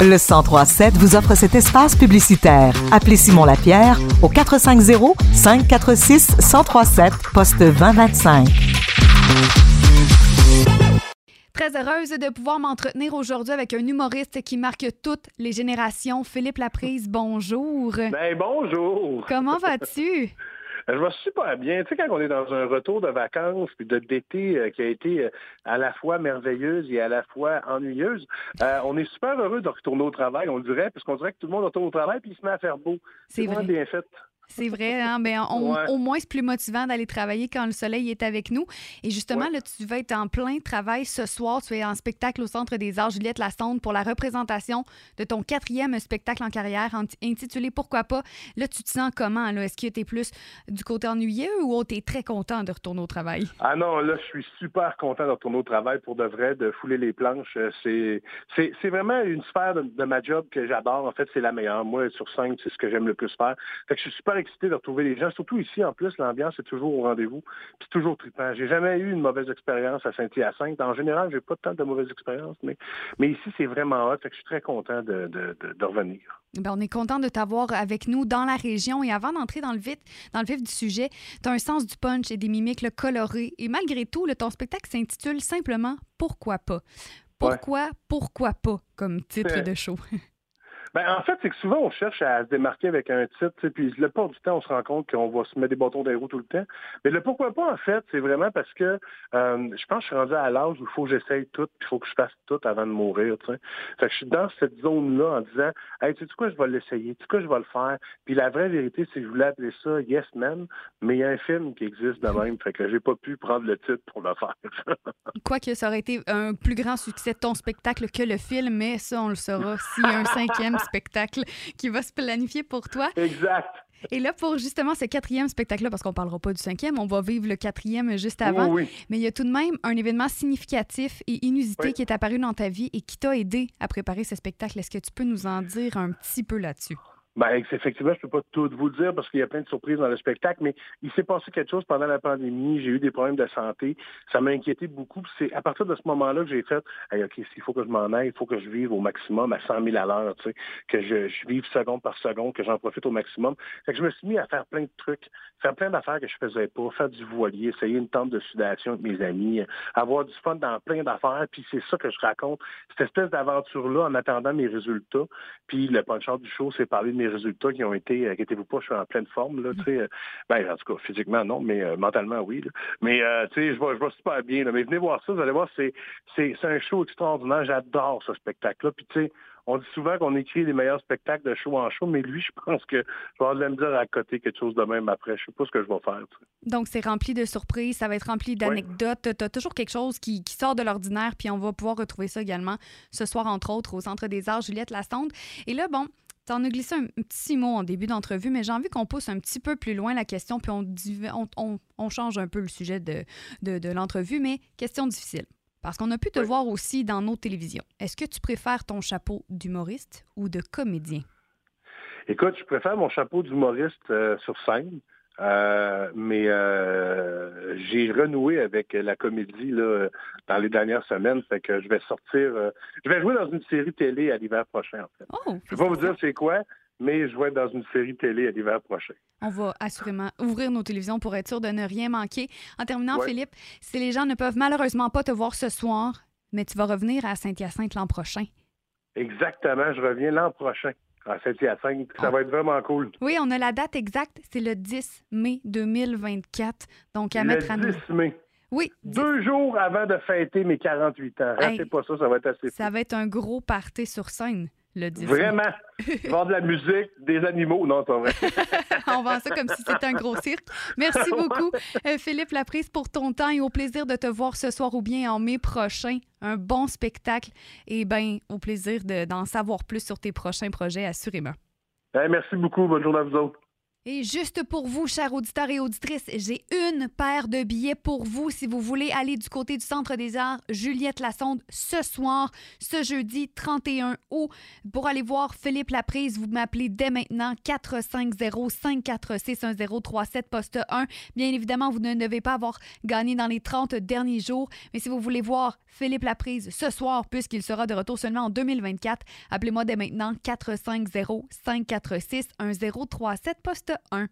Le 1037 vous offre cet espace publicitaire. Appelez Simon Lapierre au 450 546 1037 poste 2025. Très heureuse de pouvoir m'entretenir aujourd'hui avec un humoriste qui marque toutes les générations. Philippe Laprise, bonjour. Ben bonjour. Comment vas-tu? Je vais super bien. Tu sais, quand on est dans un retour de vacances puis de d'été euh, qui a été euh, à la fois merveilleuse et à la fois ennuyeuse, euh, on est super heureux de retourner au travail, on le dirait, parce qu'on dirait que tout le monde retourne au travail puis il se met à faire beau. C'est vrai. bien fait. C'est vrai, hein? mais au moins c'est plus motivant d'aller travailler quand le soleil est avec nous. Et justement, là, tu vas être en plein travail ce soir. Tu es en spectacle au Centre des Arts Juliette Lassonde pour la représentation de ton quatrième spectacle en carrière intitulé Pourquoi pas? Là, tu te sens comment? Est-ce que tu es plus du côté ennuyeux ou tu es très content de retourner au travail? Ah non, là, je suis super content de retourner au travail pour de vrai, de fouler les planches. Euh, c'est vraiment une sphère de, ma job que j'adore. En fait, c'est la meilleure. Moi, sur scène, c'est ce que j'aime le plus faire. Fait que je suis super excité de retrouver les gens. Surtout ici, en plus, l'ambiance est toujours au rendez-vous. Puis toujours trippant. J'ai jamais eu une mauvaise expérience à Saint-Hyacinthe. En général, j'ai pas tant de mauvaises expériences, mais, mais ici, c'est vraiment hot. Fait que je suis très content de, de, revenir. Bien, on est content de t'avoir avec nous dans la région. Et avant d'entrer dans le vif, dans le vif du sujet, tu as un sens du punch et des mimiques colorées. Et malgré tout, le, ton spectacle s'intitule simplement Pourquoi pas? Pourquoi, pourquoi pas comme titre de show? Ben, en fait, c'est que souvent, on cherche à se démarquer avec un titre, puis le port du temps, on se rend compte qu'on va se mettre des bâtons roues tout le temps. Mais le pourquoi pas, en fait, c'est vraiment parce que euh, je pense que je suis rendu à l'âge où il faut que j'essaye tout, puis il faut que je fasse tout avant de mourir. Fait que je suis dans cette zone-là en disant tu sais quoi, je vais l'essayer, tu sais quoi, je vais le faire? Puis la vraie vérité, c'est que je voulais appeler ça Yes Man, mais il y a un film qui existe de même, fait que j'ai pas pu prendre le titre pour le faire. Quoique ça aurait été un plus grand succès de ton spectacle que le film, mais ça, on le saura a un cinquième spectacle qui va se planifier pour toi. Exact. Et là, pour justement ce quatrième spectacle-là, parce qu'on ne parlera pas du cinquième, on va vivre le quatrième juste avant. Oui, Mais il y a tout de même un événement significatif et inusité qui est apparu dans ta vie et qui t'a aidé à préparer ce spectacle. Est-ce que tu peux nous en dire un petit peu là-dessus? Ben, effectivement, je peux pas tout vous dire parce qu'il y a plein de surprises dans le spectacle, mais il s'est passé quelque chose pendant la pandémie. J'ai eu des problèmes de santé. Ça m'a inquiété beaucoup. C'est à partir de ce moment-là que j'ai fait, OK, il faut que je m'en aille, il faut que je vive au maximum à 100 000 à l'heure, tu sais, que je, vive seconde par seconde, que j'en profite au maximum. Fait que je me suis mis à faire plein de trucs, faire plein d'affaires que je faisais pas, faire du voilier, essayer une tente de sudation avec mes amis, avoir du fun dans plein d'affaires. Puis c'est ça que je raconte, cette espèce d'aventure-là en attendant mes résultats. Puis le punch du show, c'est parler de mes résultats qui ont été, inquiétez-vous pas, je suis en pleine forme, là, tu sais. Euh, ben, en tout cas, physiquement, non, mais euh, mentalement, oui. Mais, euh, tu sais, je vois, je vois super bien, Mais venez voir ça, vous allez voir, c'est, c'est, un show extraordinaire. J'adore ce spectacle-là. Puis, tu sais, on dit souvent qu'on écrit les meilleurs spectacles de show en show, mais lui, je pense que je vais avoir de la dire à côté quelque chose de même après. Je sais pas ce que je vais faire. Donc, c'est rempli de surprises, ça va être rempli d'anecdotes. Tu as toujours quelque chose qui, qui sort de l'ordinaire, puis on va pouvoir retrouver ça également ce soir, entre autres, au Centre des Arts Juliette Lassonde. Et là, bon, tu en as glissé un petit mot en début d'entrevue, mais j'ai envie qu'on pousse un petit peu plus loin la question, puis on, on, change un peu le sujet de, de, l'entrevue, mais question difficile. Parce qu'on a pu te voir aussi dans nos télévisions. Est-ce que tu préfères ton chapeau d'humoriste ou de comédien? Écoute, je préfère mon chapeau d'humoriste euh, sur scène. Euh, mais euh, j'ai renoué avec la comédie là, dans les dernières semaines. Fait que je vais sortir. Euh, je vais jouer dans une série télé à l'hiver prochain, en fait. Oh, je vais pas vous dire c'est quoi, mais je vais être dans une série télé à l'hiver prochain. On va assurément ouvrir nos télévisions pour être sûr de ne rien manquer. En terminant, Philippe, si les gens ne peuvent malheureusement pas te voir ce soir, mais tu vas revenir à Saint-Hyacinthe l'an prochain. Exactement, je reviens l'an prochain à Saint-Hyacinthe. Ça ah. va être vraiment cool. Oui, on a la date exacte, c'est le 10 mai 2024. Donc, à mettre à Le 10 mai. Oui. Deux jours avant de fêter mes 48 ans. Ratez pas ça, ça va être assez Ça va être un gros party sur scène. Le 10 Vraiment? Voir de la musique, des animaux? Non, pas vrai. On vend ça comme si c'était un gros cirque. Merci beaucoup, euh, Philippe Laprise, pour ton temps et au plaisir de te voir ce soir ou bien en mai prochain. Un bon spectacle et bien au plaisir d'en savoir plus sur tes prochains projets, assurément. merci beaucoup. Bonne journée à vous autres. Et juste pour vous, chers auditeurs et auditrices, j'ai une paire de billets pour vous si vous voulez aller du côté du Centre des Arts Juliette Lassonde ce soir, ce jeudi 31 août. Pour aller voir Philippe Laprise, vous m'appelez dès maintenant 450-546-1037 poste 1. Bien évidemment, vous ne devez pas avoir gagné dans les 30 derniers jours, mais si vous voulez voir Philippe Laprise ce soir, puisqu'il sera de retour seulement en 2024, appelez-moi dès maintenant 450-546-1037 poste 1.